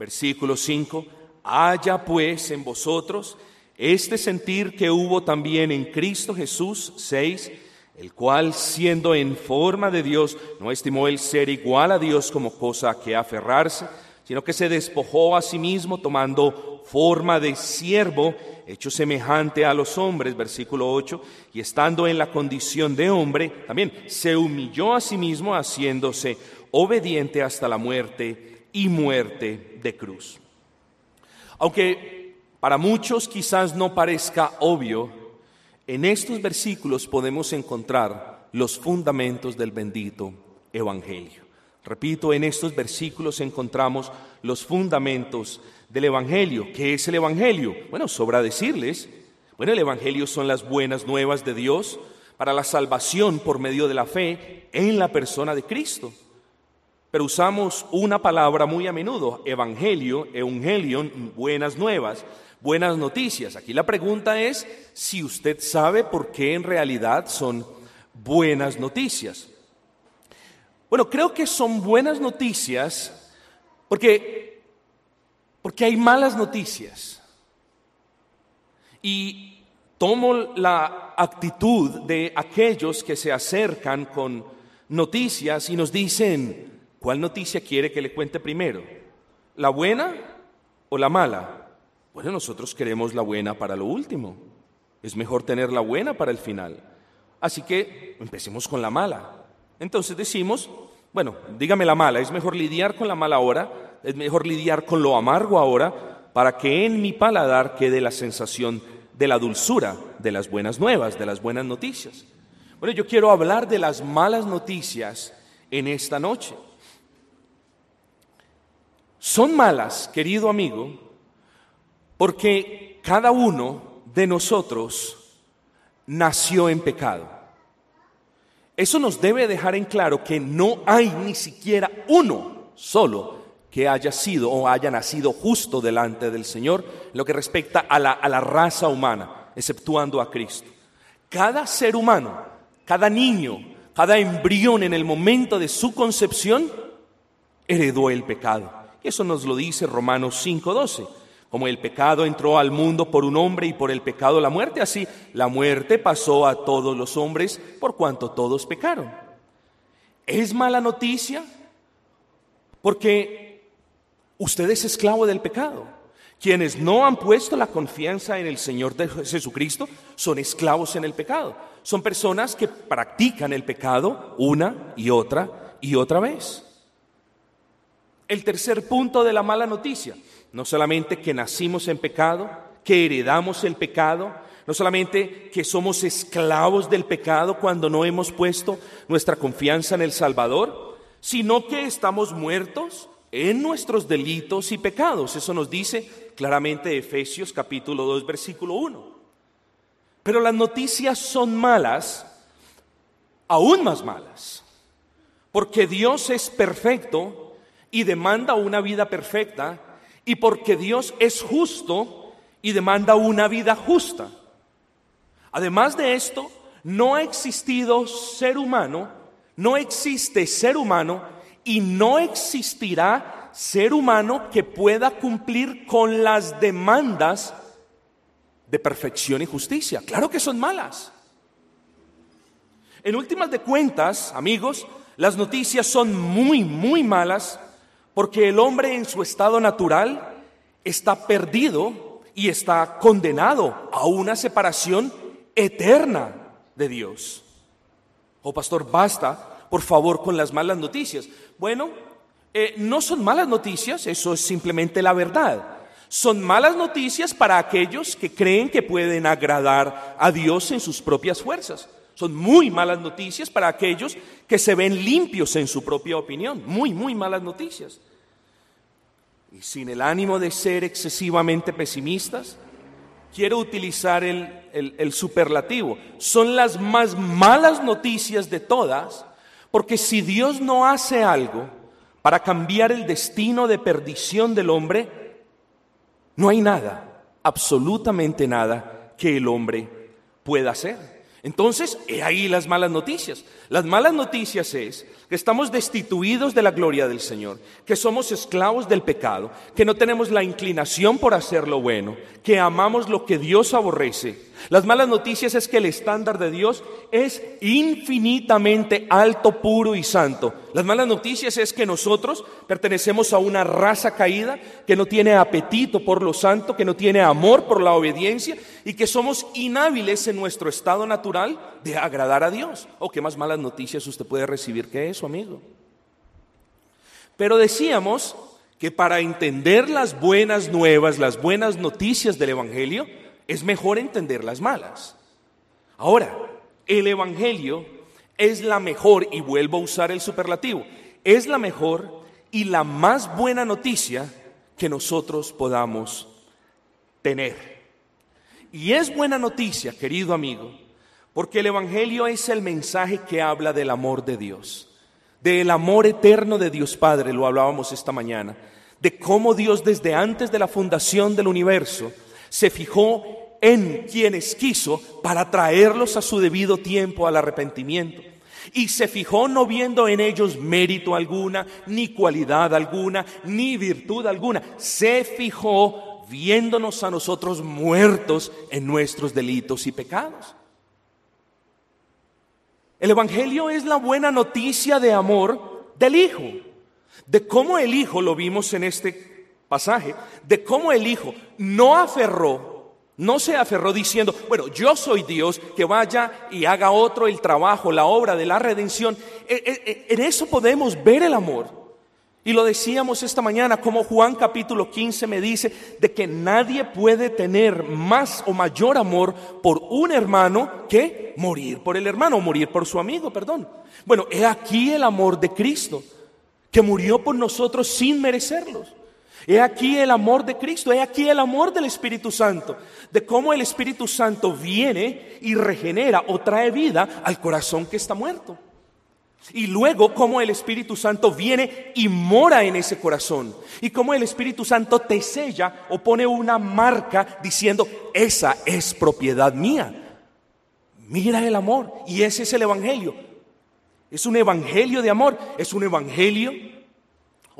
Versículo 5, haya pues en vosotros este sentir que hubo también en Cristo Jesús 6, el cual siendo en forma de Dios no estimó el ser igual a Dios como cosa que aferrarse, sino que se despojó a sí mismo tomando forma de siervo, hecho semejante a los hombres, versículo 8, y estando en la condición de hombre, también se humilló a sí mismo haciéndose obediente hasta la muerte y muerte de cruz. Aunque para muchos quizás no parezca obvio, en estos versículos podemos encontrar los fundamentos del bendito Evangelio. Repito, en estos versículos encontramos los fundamentos del Evangelio. ¿Qué es el Evangelio? Bueno, sobra decirles. Bueno, el Evangelio son las buenas nuevas de Dios para la salvación por medio de la fe en la persona de Cristo. Pero usamos una palabra muy a menudo, evangelio, evangelion, buenas nuevas, buenas noticias. Aquí la pregunta es si usted sabe por qué en realidad son buenas noticias. Bueno, creo que son buenas noticias porque, porque hay malas noticias. Y tomo la actitud de aquellos que se acercan con noticias y nos dicen, ¿Cuál noticia quiere que le cuente primero? ¿La buena o la mala? Bueno, nosotros queremos la buena para lo último. Es mejor tener la buena para el final. Así que empecemos con la mala. Entonces decimos, bueno, dígame la mala, es mejor lidiar con la mala ahora, es mejor lidiar con lo amargo ahora, para que en mi paladar quede la sensación de la dulzura, de las buenas nuevas, de las buenas noticias. Bueno, yo quiero hablar de las malas noticias en esta noche. Son malas, querido amigo, porque cada uno de nosotros nació en pecado. Eso nos debe dejar en claro que no hay ni siquiera uno solo que haya sido o haya nacido justo delante del Señor lo que respecta a la, a la raza humana, exceptuando a Cristo. Cada ser humano, cada niño, cada embrión en el momento de su concepción heredó el pecado. Eso nos lo dice Romanos 5:12. Como el pecado entró al mundo por un hombre y por el pecado la muerte, así la muerte pasó a todos los hombres por cuanto todos pecaron. ¿Es mala noticia? Porque usted es esclavo del pecado. Quienes no han puesto la confianza en el Señor de Jesucristo son esclavos en el pecado. Son personas que practican el pecado una y otra y otra vez. El tercer punto de la mala noticia, no solamente que nacimos en pecado, que heredamos el pecado, no solamente que somos esclavos del pecado cuando no hemos puesto nuestra confianza en el Salvador, sino que estamos muertos en nuestros delitos y pecados. Eso nos dice claramente Efesios capítulo 2 versículo 1. Pero las noticias son malas, aún más malas, porque Dios es perfecto y demanda una vida perfecta, y porque Dios es justo y demanda una vida justa. Además de esto, no ha existido ser humano, no existe ser humano y no existirá ser humano que pueda cumplir con las demandas de perfección y justicia. Claro que son malas. En últimas de cuentas, amigos, las noticias son muy, muy malas porque el hombre en su estado natural está perdido y está condenado a una separación eterna de Dios. Oh pastor, basta, por favor, con las malas noticias. Bueno, eh, no son malas noticias, eso es simplemente la verdad. Son malas noticias para aquellos que creen que pueden agradar a Dios en sus propias fuerzas. Son muy malas noticias para aquellos que se ven limpios en su propia opinión. Muy, muy malas noticias. Y sin el ánimo de ser excesivamente pesimistas, quiero utilizar el, superlativo. Son las más malas noticias de todas, porque si Dios no hace algo para cambiar el destino de perdición del hombre, no hay nada, absolutamente nada que el hombre pueda hacer. Entonces, he ahí las malas noticias. Las malas noticias es que estamos destituidos de la gloria del Señor, que somos esclavos del pecado, que no tenemos la inclinación por hacer lo bueno, que amamos lo que Dios aborrece. Las malas noticias es que el estándar de Dios es infinitamente alto, puro y santo. Las malas noticias es que nosotros pertenecemos a una raza caída que no tiene apetito por lo santo, que no tiene amor por la obediencia y que somos inhábiles en nuestro estado natural de agradar a Dios. ¿O oh, qué más malas noticias usted puede recibir que eso, amigo? Pero decíamos que para entender las buenas nuevas, las buenas noticias del Evangelio, es mejor entender las malas. Ahora, el Evangelio es la mejor, y vuelvo a usar el superlativo, es la mejor y la más buena noticia que nosotros podamos tener. Y es buena noticia, querido amigo, porque el Evangelio es el mensaje que habla del amor de Dios, del amor eterno de Dios Padre, lo hablábamos esta mañana, de cómo Dios desde antes de la fundación del universo se fijó en quienes quiso para traerlos a su debido tiempo al arrepentimiento. Y se fijó no viendo en ellos mérito alguna, ni cualidad alguna, ni virtud alguna. Se fijó viéndonos a nosotros muertos en nuestros delitos y pecados. El Evangelio es la buena noticia de amor del Hijo, de cómo el Hijo, lo vimos en este pasaje, de cómo el Hijo no aferró, no se aferró diciendo, bueno, yo soy Dios, que vaya y haga otro el trabajo, la obra de la redención. E, e, e, en eso podemos ver el amor. Y lo decíamos esta mañana, como Juan capítulo 15 me dice, de que nadie puede tener más o mayor amor por un hermano que morir por el hermano, o morir por su amigo, perdón. Bueno, he aquí el amor de Cristo, que murió por nosotros sin merecerlos. He aquí el amor de Cristo, he aquí el amor del Espíritu Santo, de cómo el Espíritu Santo viene y regenera o trae vida al corazón que está muerto. Y luego cómo el Espíritu Santo viene y mora en ese corazón. Y cómo el Espíritu Santo te sella o pone una marca diciendo, esa es propiedad mía. Mira el amor. Y ese es el Evangelio. Es un Evangelio de amor. Es un Evangelio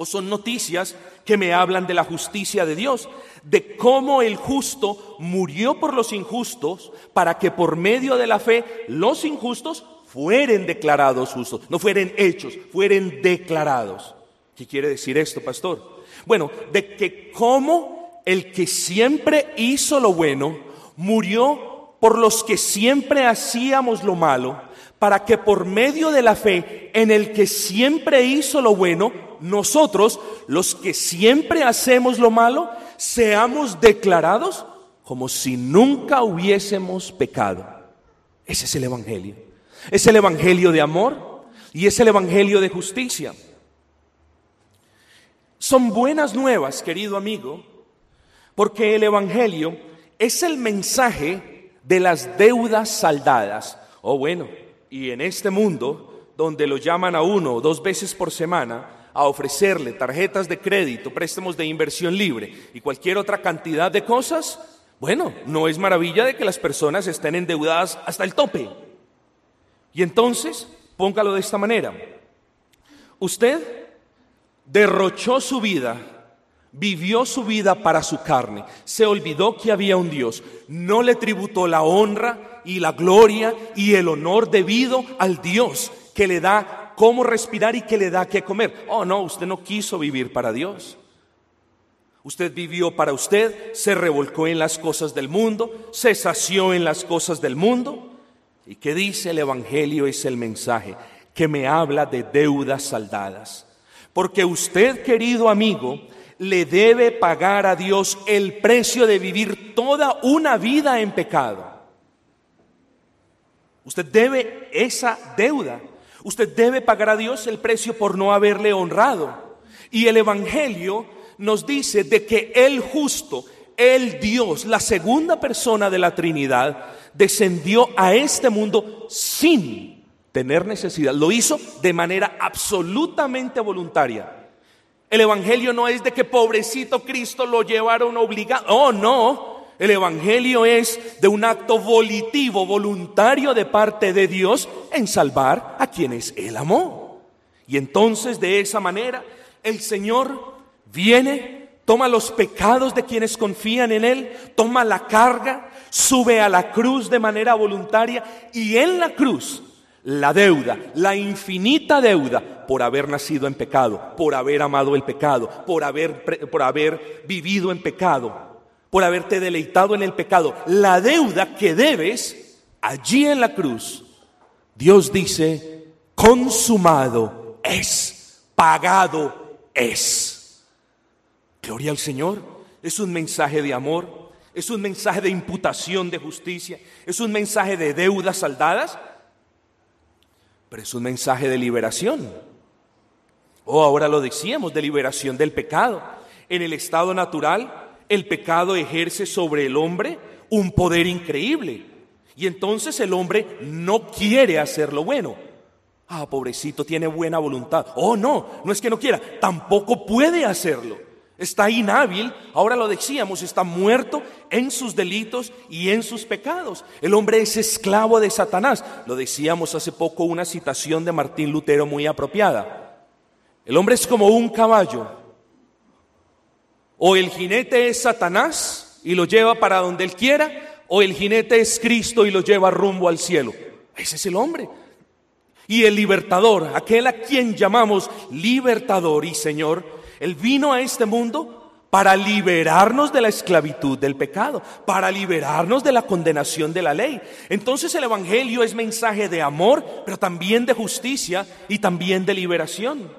o son noticias que me hablan de la justicia de Dios, de cómo el justo murió por los injustos para que por medio de la fe los injustos fueren declarados justos, no fueren hechos, fueren declarados. ¿Qué quiere decir esto, pastor? Bueno, de que como el que siempre hizo lo bueno, murió por los que siempre hacíamos lo malo, para que por medio de la fe en el que siempre hizo lo bueno, nosotros, los que siempre hacemos lo malo, seamos declarados como si nunca hubiésemos pecado. Ese es el Evangelio. Es el Evangelio de amor y es el Evangelio de justicia. Son buenas nuevas, querido amigo, porque el Evangelio es el mensaje de las deudas saldadas. O oh, bueno, y en este mundo, donde lo llaman a uno dos veces por semana, a ofrecerle tarjetas de crédito, préstamos de inversión libre y cualquier otra cantidad de cosas, bueno, no es maravilla de que las personas estén endeudadas hasta el tope. Y entonces, póngalo de esta manera. Usted derrochó su vida, vivió su vida para su carne, se olvidó que había un Dios, no le tributó la honra y la gloria y el honor debido al Dios que le da cómo respirar y que le da qué comer. Oh, no, usted no quiso vivir para Dios. Usted vivió para usted, se revolcó en las cosas del mundo, se sació en las cosas del mundo ¿Y qué dice el Evangelio? Es el mensaje que me habla de deudas saldadas. Porque usted, querido amigo, le debe pagar a Dios el precio de vivir toda una vida en pecado. Usted debe esa deuda. Usted debe pagar a Dios el precio por no haberle honrado. Y el Evangelio nos dice de que el justo, el Dios, la segunda persona de la Trinidad, descendió a este mundo sin tener necesidad. Lo hizo de manera absolutamente voluntaria. El Evangelio no es de que pobrecito Cristo lo llevaron obligado. Oh, no. El Evangelio es de un acto volitivo, voluntario de parte de Dios en salvar a quienes Él amó. Y entonces de esa manera el Señor viene, toma los pecados de quienes confían en Él, toma la carga, sube a la cruz de manera voluntaria y en la cruz la deuda, la infinita deuda por haber nacido en pecado, por haber amado el pecado, por haber, por haber vivido en pecado, por haberte deleitado en el pecado, la deuda que debes allí en la cruz, Dios dice, consumado es, pagado es. Gloria al Señor, es un mensaje de amor, es un mensaje de imputación de justicia, es un mensaje de deudas saldadas pero es un mensaje de liberación. O ahora lo decíamos, de liberación del pecado. En el estado natural, el pecado ejerce sobre el hombre un poder increíble. Y entonces el hombre no quiere hacer lo bueno. Ah, pobrecito, tiene buena voluntad. Oh, no, no es que no quiera, tampoco puede hacerlo está inhábil, ahora lo decíamos, está muerto en sus delitos y en sus pecados. El hombre es esclavo de Satanás. Lo decíamos hace poco una citación de Martín Lutero muy apropiada. El hombre es como un caballo. O el jinete es Satanás y lo lleva para donde él quiera, o el jinete es Cristo y lo lleva rumbo al cielo. Ese es el hombre. Y el libertador, aquel a quien llamamos libertador y Señor, él vino a este mundo para liberarnos de la esclavitud del pecado, para liberarnos de la condenación de la ley. Entonces el Evangelio es mensaje de amor, pero también de justicia y también de liberación.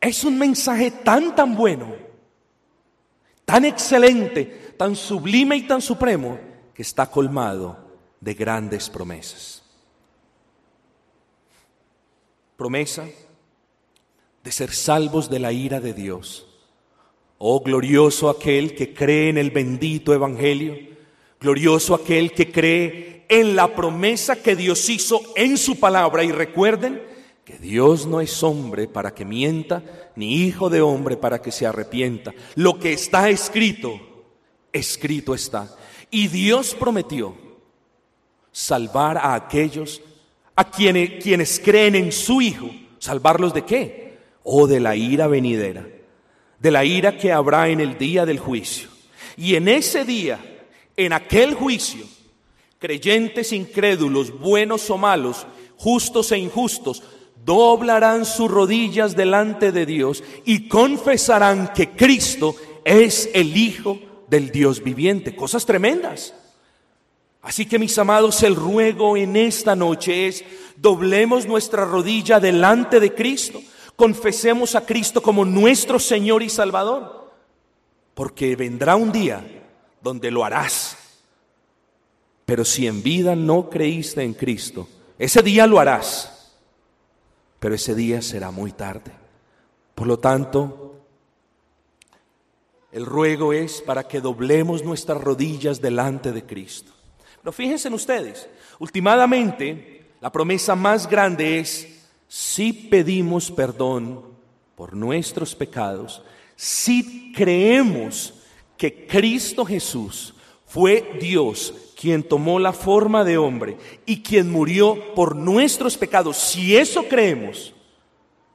Es un mensaje tan, tan bueno, tan excelente, tan sublime y tan supremo, que está colmado de grandes promesas. Promesa de ser salvos de la ira de Dios. Oh, glorioso aquel que cree en el bendito Evangelio, glorioso aquel que cree en la promesa que Dios hizo en su palabra. Y recuerden que Dios no es hombre para que mienta, ni hijo de hombre para que se arrepienta. Lo que está escrito, escrito está. Y Dios prometió salvar a aquellos a quienes, quienes creen en su Hijo. ¿Salvarlos de qué? O de la ira venidera, de la ira que habrá en el día del juicio. Y en ese día, en aquel juicio, creyentes, incrédulos, buenos o malos, justos e injustos, doblarán sus rodillas delante de Dios y confesarán que Cristo es el Hijo del Dios viviente. Cosas tremendas. Así que mis amados, el ruego en esta noche es, doblemos nuestra rodilla delante de Cristo confesemos a Cristo como nuestro Señor y Salvador, porque vendrá un día donde lo harás. Pero si en vida no creíste en Cristo, ese día lo harás, pero ese día será muy tarde. Por lo tanto, el ruego es para que doblemos nuestras rodillas delante de Cristo. Pero fíjense en ustedes, últimamente la promesa más grande es si pedimos perdón por nuestros pecados, si creemos que Cristo Jesús fue Dios quien tomó la forma de hombre y quien murió por nuestros pecados, si eso creemos,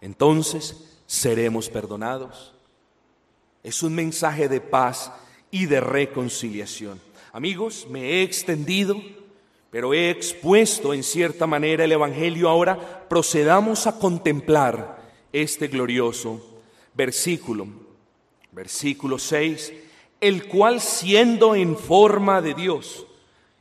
entonces seremos perdonados. Es un mensaje de paz y de reconciliación. Amigos, me he extendido pero he expuesto en cierta manera el Evangelio. Ahora procedamos a contemplar este glorioso versículo. Versículo 6, el cual siendo en forma de Dios,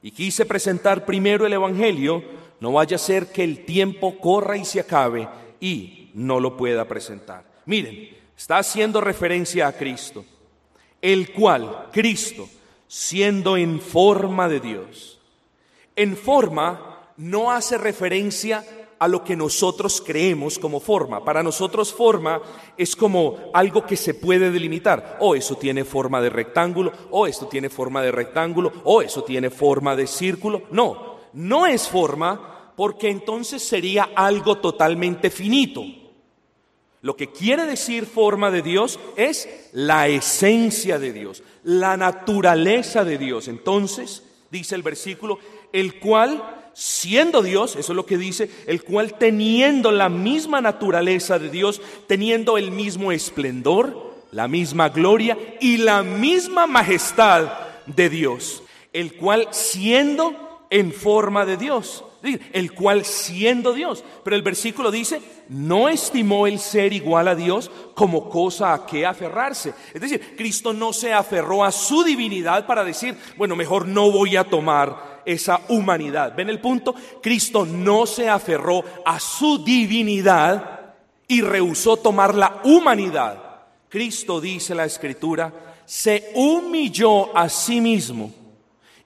y quise presentar primero el Evangelio, no vaya a ser que el tiempo corra y se acabe y no lo pueda presentar. Miren, está haciendo referencia a Cristo, el cual, Cristo, siendo en forma de Dios, en forma no hace referencia a lo que nosotros creemos como forma. Para nosotros forma es como algo que se puede delimitar. O eso tiene forma de rectángulo, o esto tiene forma de rectángulo, o eso tiene forma de círculo. No, no es forma porque entonces sería algo totalmente finito. Lo que quiere decir forma de Dios es la esencia de Dios, la naturaleza de Dios. Entonces, dice el versículo, el cual, siendo Dios, eso es lo que dice, el cual teniendo la misma naturaleza de Dios, teniendo el mismo esplendor, la misma gloria y la misma majestad de Dios, el cual siendo en forma de Dios el cual siendo Dios. Pero el versículo dice, no estimó el ser igual a Dios como cosa a que aferrarse. Es decir, Cristo no se aferró a su divinidad para decir, bueno, mejor no voy a tomar esa humanidad. ¿Ven el punto? Cristo no se aferró a su divinidad y rehusó tomar la humanidad. Cristo, dice la escritura, se humilló a sí mismo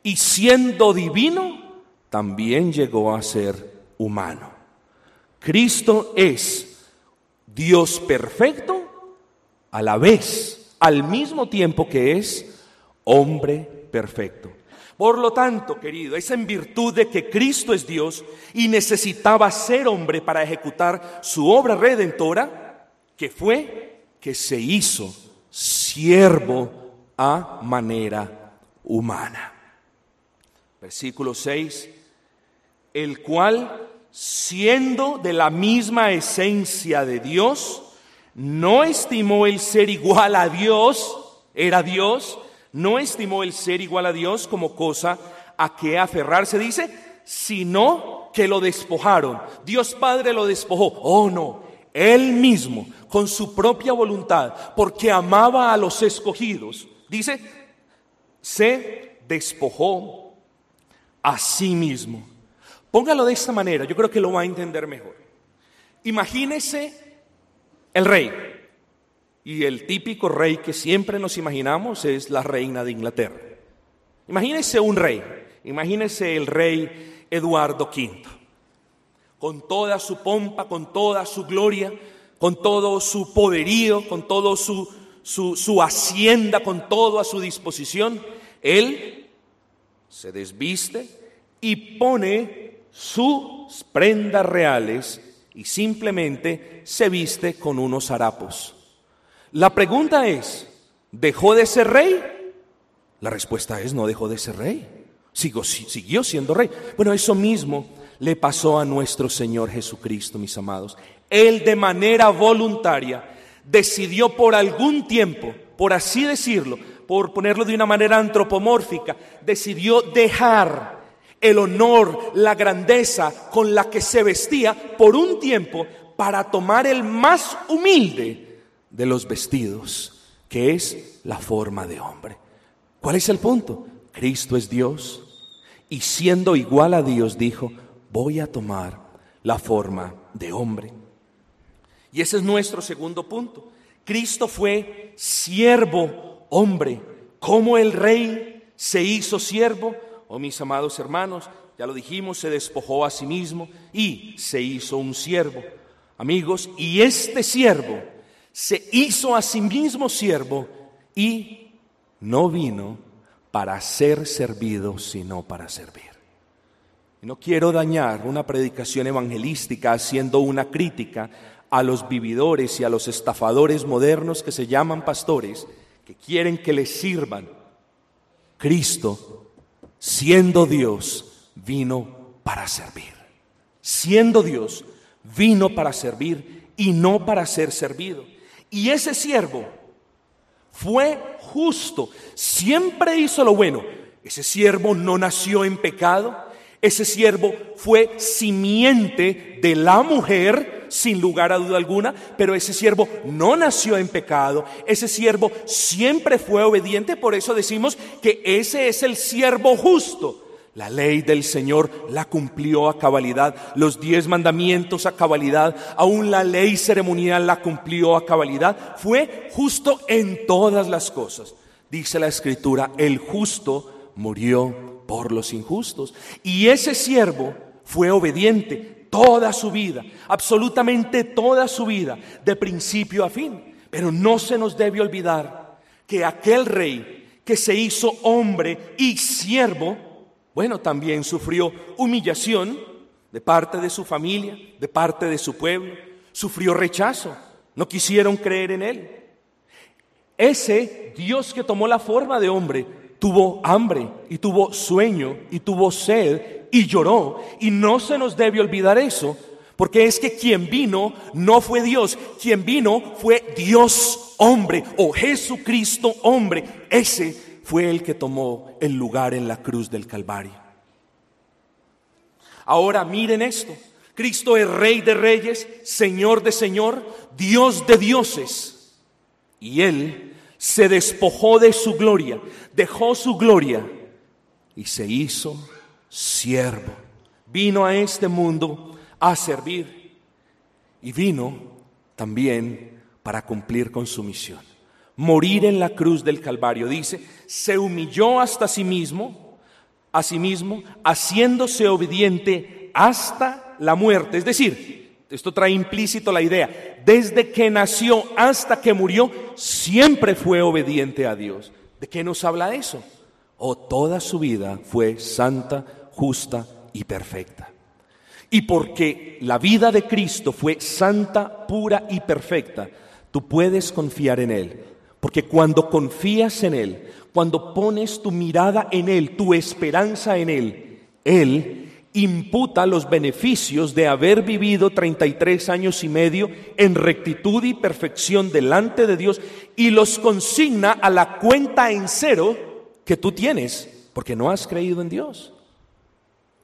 y siendo divino, también llegó a ser humano. Cristo es Dios perfecto a la vez, al mismo tiempo que es hombre perfecto. Por lo tanto, querido, es en virtud de que Cristo es Dios y necesitaba ser hombre para ejecutar su obra redentora, que fue que se hizo siervo a manera humana. Versículo 6 el cual, siendo de la misma esencia de Dios, no estimó el ser igual a Dios, era Dios, no estimó el ser igual a Dios como cosa a que aferrarse, dice, sino que lo despojaron. Dios Padre lo despojó. Oh no, Él mismo, con su propia voluntad, porque amaba a los escogidos, dice, se despojó a sí mismo Póngalo de esta manera, yo creo que lo va a entender mejor. Imagínese el rey. Y el típico rey que siempre nos imaginamos es la reina de Inglaterra. Imagínese un rey, imagínese el rey Eduardo V, con toda su pompa, con toda su gloria, con todo su poderío, con todo su, su, su hacienda, con todo a su disposición. Él se desviste y pone sus prendas reales y simplemente se viste con unos harapos. La pregunta es, ¿dejó de ser rey? La respuesta es, no dejó de ser rey. siguió siendo rey. Bueno, eso mismo le pasó a nuestro Señor Jesucristo, mis amados. Él de manera voluntaria decidió por algún tiempo, por así decirlo, por ponerlo de una manera antropomórfica, decidió dejar el honor, la grandeza con la que se vestía por un tiempo para tomar el más humilde de los vestidos, que es la forma de hombre. ¿Cuál es el punto? Cristo es Dios y siendo igual a Dios dijo, voy a tomar la forma de hombre. Y ese es nuestro segundo punto. Cristo fue siervo hombre, como el rey se hizo siervo Oh mis amados hermanos, ya lo dijimos, se despojó a sí mismo y se hizo un siervo. Amigos, y este siervo se hizo a sí mismo siervo y no vino para ser servido, sino para servir. no quiero dañar una predicación evangelística haciendo una crítica a los vividores y a los estafadores modernos que se llaman pastores, que quieren que les sirvan. Cristo siendo Dios, vino para servir. Siendo Dios, vino para servir y no para ser servido. Y ese siervo fue justo, siempre hizo lo bueno. Ese siervo no nació en pecado, ese siervo fue simiente de la mujer, sin lugar a duda alguna, pero ese siervo no nació en pecado, ese siervo siempre fue obediente, por eso decimos que ese es el siervo justo. La ley del Señor la cumplió a cabalidad, los diez mandamientos a cabalidad, aún la ley ceremonial la cumplió a cabalidad, fue justo en todas las cosas. Dice la escritura, el justo murió por los injustos. Y ese siervo fue obediente toda su vida, absolutamente toda su vida, de principio a fin. Pero no se nos debe olvidar que aquel rey que se hizo hombre y siervo, bueno, también sufrió humillación de parte de su familia, de parte de su pueblo, sufrió rechazo no quisieron creer en Él. Ese Dios que tomó la forma de hombre tuvo hambre y tuvo sueño y tuvo sed y lloró. Y no se nos debe olvidar eso, porque es que quien vino no fue Dios, quien vino fue Dios hombre o Jesucristo hombre. Ese fue el que tomó el lugar en la cruz del Calvario. Ahora miren esto. Cristo es Rey de Reyes, Señor de Señor, Dios de dioses. Y Él se despojó de su gloria, dejó su gloria y se hizo siervo. Vino a este mundo a servir y vino también para cumplir con su misión. Morir en la cruz del Calvario, dice, se humilló hasta sí mismo, a sí mismo, haciéndose obediente hasta la muerte. Es decir, esto trae implícito la idea, desde que nació hasta que murió, siempre fue obediente a Dios. ¿De qué nos habla eso? O oh, toda su vida fue santa, justa y perfecta. Y porque la vida de Cristo fue santa, pura y perfecta, tú puedes confiar en Él. Porque cuando confías en Él, cuando pones tu mirada en Él, tu esperanza en Él, Él imputa los beneficios de haber vivido 33 años y medio en rectitud y perfección delante de Dios y los consigna a la cuenta en cero que tú tienes porque no has creído en Dios.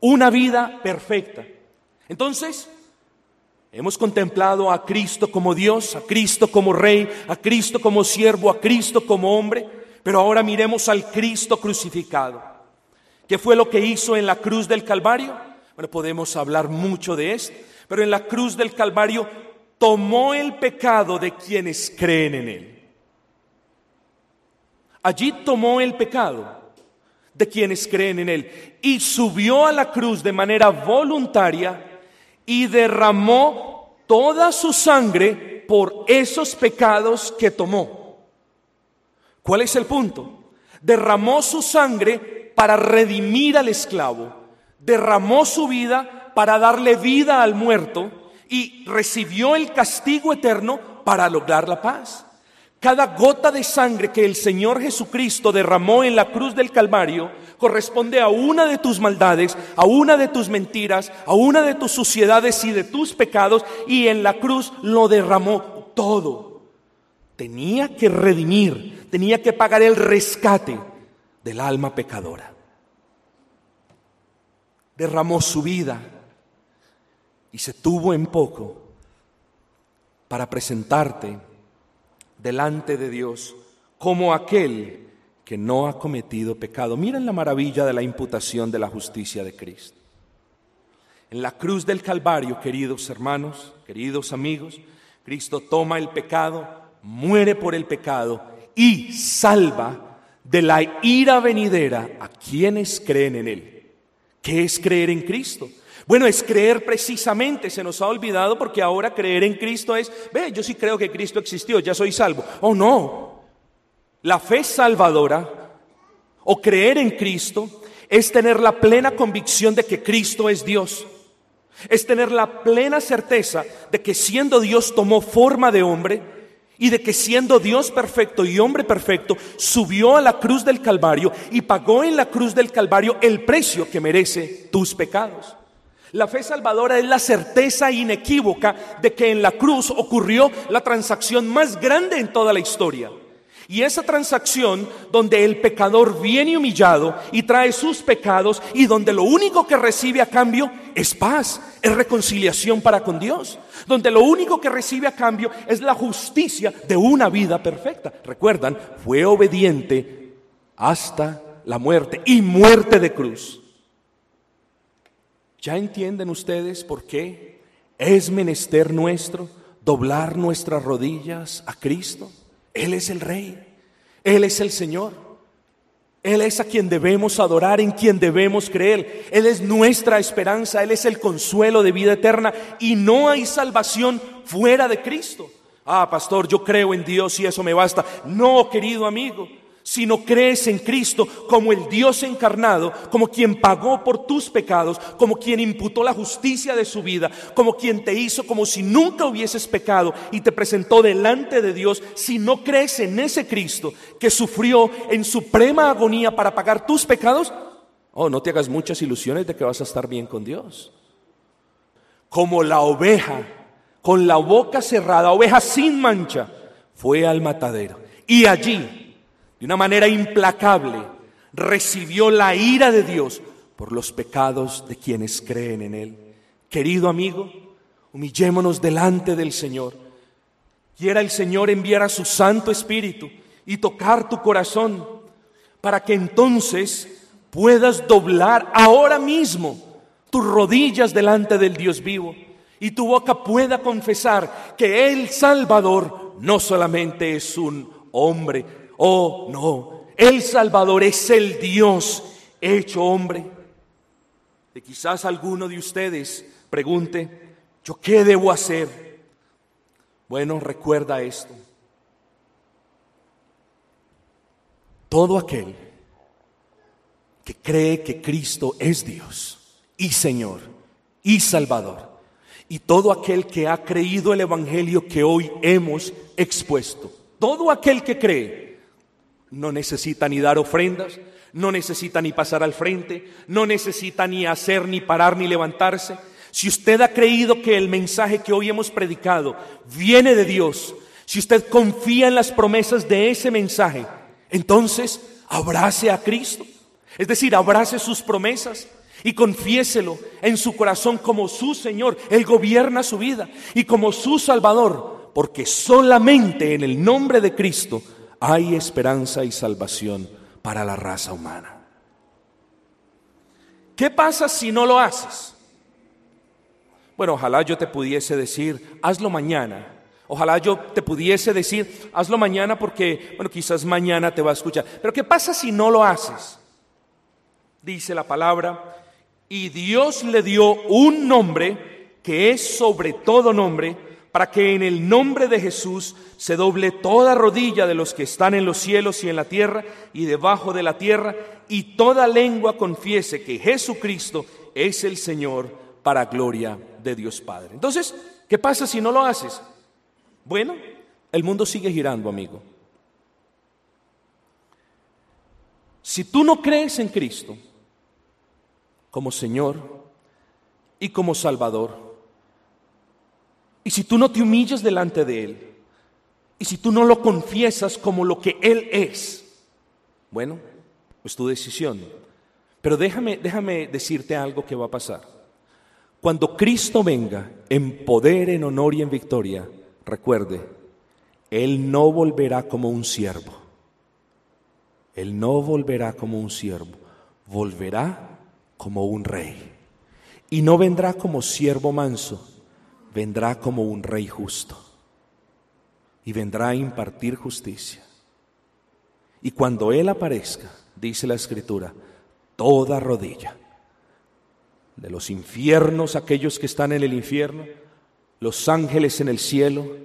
Una vida perfecta. Entonces, hemos contemplado a Cristo como Dios, a Cristo como Rey, a Cristo como siervo, a Cristo como hombre, pero ahora miremos al Cristo crucificado. ¿Qué fue lo que hizo en la cruz del Calvario? Bueno, podemos hablar mucho de esto, pero en la cruz del Calvario tomó el pecado de quienes creen en Él. Allí tomó el pecado de quienes creen en Él. Y subió a la cruz de manera voluntaria y derramó toda su sangre por esos pecados que tomó. ¿Cuál es el punto? Derramó su sangre para redimir al esclavo, derramó su vida para darle vida al muerto y recibió el castigo eterno para lograr la paz. Cada gota de sangre que el Señor Jesucristo derramó en la cruz del Calvario corresponde a una de tus maldades, a una de tus mentiras, a una de tus suciedades y de tus pecados, y en la cruz lo derramó todo. Tenía que redimir, tenía que pagar el rescate del alma pecadora. Derramó su vida y se tuvo en poco para presentarte delante de Dios como aquel que no ha cometido pecado. Miren la maravilla de la imputación de la justicia de Cristo. En la cruz del Calvario, queridos hermanos, queridos amigos, Cristo toma el pecado, muere por el pecado y salva de la ira venidera a quienes creen en Él. ¿Qué es creer en Cristo? Bueno, es creer precisamente, se nos ha olvidado porque ahora creer en Cristo es, ve, yo sí creo que Cristo existió, ya soy salvo. Oh, no. La fe salvadora o creer en Cristo es tener la plena convicción de que Cristo es Dios. Es tener la plena certeza de que siendo Dios tomó forma de hombre y de que siendo Dios perfecto y hombre perfecto, subió a la cruz del Calvario y pagó en la cruz del Calvario el precio que merece tus pecados. La fe salvadora es la certeza inequívoca de que en la cruz ocurrió la transacción más grande en toda la historia. Y esa transacción donde el pecador viene humillado y trae sus pecados y donde lo único que recibe a cambio es paz, es reconciliación para con Dios. Donde lo único que recibe a cambio es la justicia de una vida perfecta. Recuerdan, fue obediente hasta la muerte y muerte de cruz. ¿Ya entienden ustedes por qué es menester nuestro doblar nuestras rodillas a Cristo? Él es el Rey, Él es el Señor, Él es a quien debemos adorar, en quien debemos creer, Él es nuestra esperanza, Él es el consuelo de vida eterna y no hay salvación fuera de Cristo. Ah, pastor, yo creo en Dios y eso me basta. No, querido amigo, si no crees en Cristo como el Dios encarnado, como quien pagó por tus pecados, como quien imputó la justicia de su vida, como quien te hizo como si nunca hubieses pecado y te presentó delante de Dios, si no crees en ese Cristo que sufrió en suprema agonía para pagar tus pecados, oh, no te hagas muchas ilusiones de que vas a estar bien con Dios. Como la oveja, con la boca cerrada, oveja sin mancha, fue al matadero. Y allí de una manera implacable, recibió la ira de Dios por los pecados de quienes creen en Él. Querido amigo, humillémonos delante del Señor. Quiera el Señor enviar a su Santo Espíritu y tocar tu corazón para que entonces puedas doblar ahora mismo tus rodillas delante del Dios vivo y tu boca pueda confesar que el Salvador no solamente es un hombre, Oh, no, el Salvador es el Dios hecho hombre. Y quizás alguno de ustedes pregunte, ¿yo qué debo hacer? Bueno, recuerda esto. Todo aquel que cree que Cristo es Dios y Señor y Salvador, y todo aquel que ha creído el Evangelio que hoy hemos expuesto, todo aquel que cree, no necesita ni dar ofrendas, no necesita ni pasar al frente, no necesita ni hacer, ni parar, ni levantarse. Si usted ha creído que el mensaje que hoy hemos predicado viene de Dios, si usted confía en las promesas de ese mensaje, entonces abrace a Cristo. Es decir, abrace sus promesas y confiéselo en su corazón como su Señor. Él gobierna su vida y como su Salvador, porque solamente en el nombre de Cristo hay esperanza y salvación para la raza humana. ¿Qué pasa si no lo haces? Bueno, ojalá yo te pudiese decir, hazlo mañana. Ojalá yo te pudiese decir, hazlo mañana porque, bueno, quizás mañana te va a escuchar. Pero ¿qué pasa si no lo haces? Dice la palabra, y Dios le dio un nombre que es sobre todo nombre para que en el nombre de Jesús se doble toda rodilla de los que están en los cielos y en la tierra y debajo de la tierra, y toda lengua confiese que Jesucristo es el Señor para gloria de Dios Padre. Entonces, ¿qué pasa si no lo haces? Bueno, el mundo sigue girando, amigo. Si tú no crees en Cristo como Señor y como Salvador, y si tú no te humillas delante de Él, y si tú no lo confiesas como lo que Él es, bueno, pues tu decisión. Pero déjame, déjame decirte algo que va a pasar. Cuando Cristo venga en poder, en honor y en victoria, recuerde, Él no volverá como un siervo. Él no volverá como un siervo, volverá como un rey. Y no vendrá como siervo manso, vendrá como un rey justo y vendrá a impartir justicia. Y cuando Él aparezca, dice la Escritura, toda rodilla de los infiernos, aquellos que están en el infierno, los ángeles en el cielo,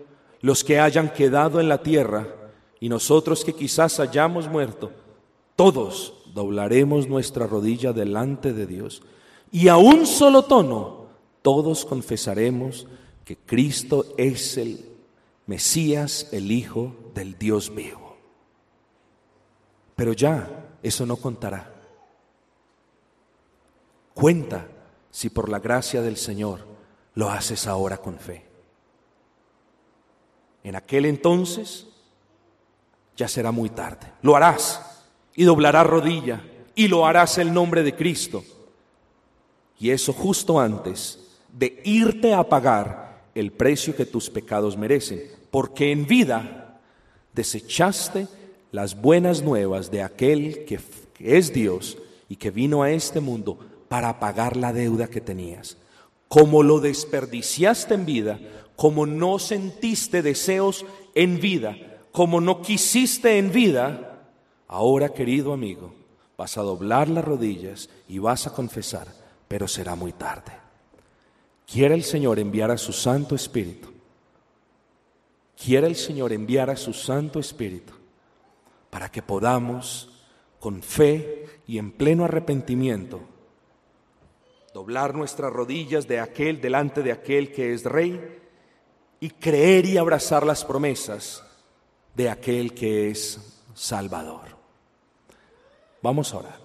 los que hayan quedado en la tierra y nosotros que quizás hayamos muerto, todos doblaremos nuestra rodilla delante de Dios y a un solo tono todos confesaremos que Cristo es el Mesías, el Hijo del Dios vivo. Pero ya eso no contará. Cuenta si por la gracia del Señor lo haces ahora con fe. En aquel entonces ya será muy tarde. Lo harás y doblarás rodilla y lo harás el nombre de Cristo. Y eso justo antes de irte a pagar el precio que tus pecados merecen, porque en vida desechaste las buenas nuevas de aquel que, es Dios y que vino a este mundo para pagar la deuda que tenías. Como lo desperdiciaste en vida, como no sentiste deseos en vida, como no quisiste en vida, ahora querido amigo, vas a doblar las rodillas y vas a confesar, pero será muy tarde. Quiere el Señor enviar a su Santo Espíritu. Quiere el Señor enviar a su Santo Espíritu para que podamos, con fe y en pleno arrepentimiento, doblar nuestras rodillas de aquel delante de aquel que es rey y creer y abrazar las promesas de aquel que es Salvador. Vamos a orar.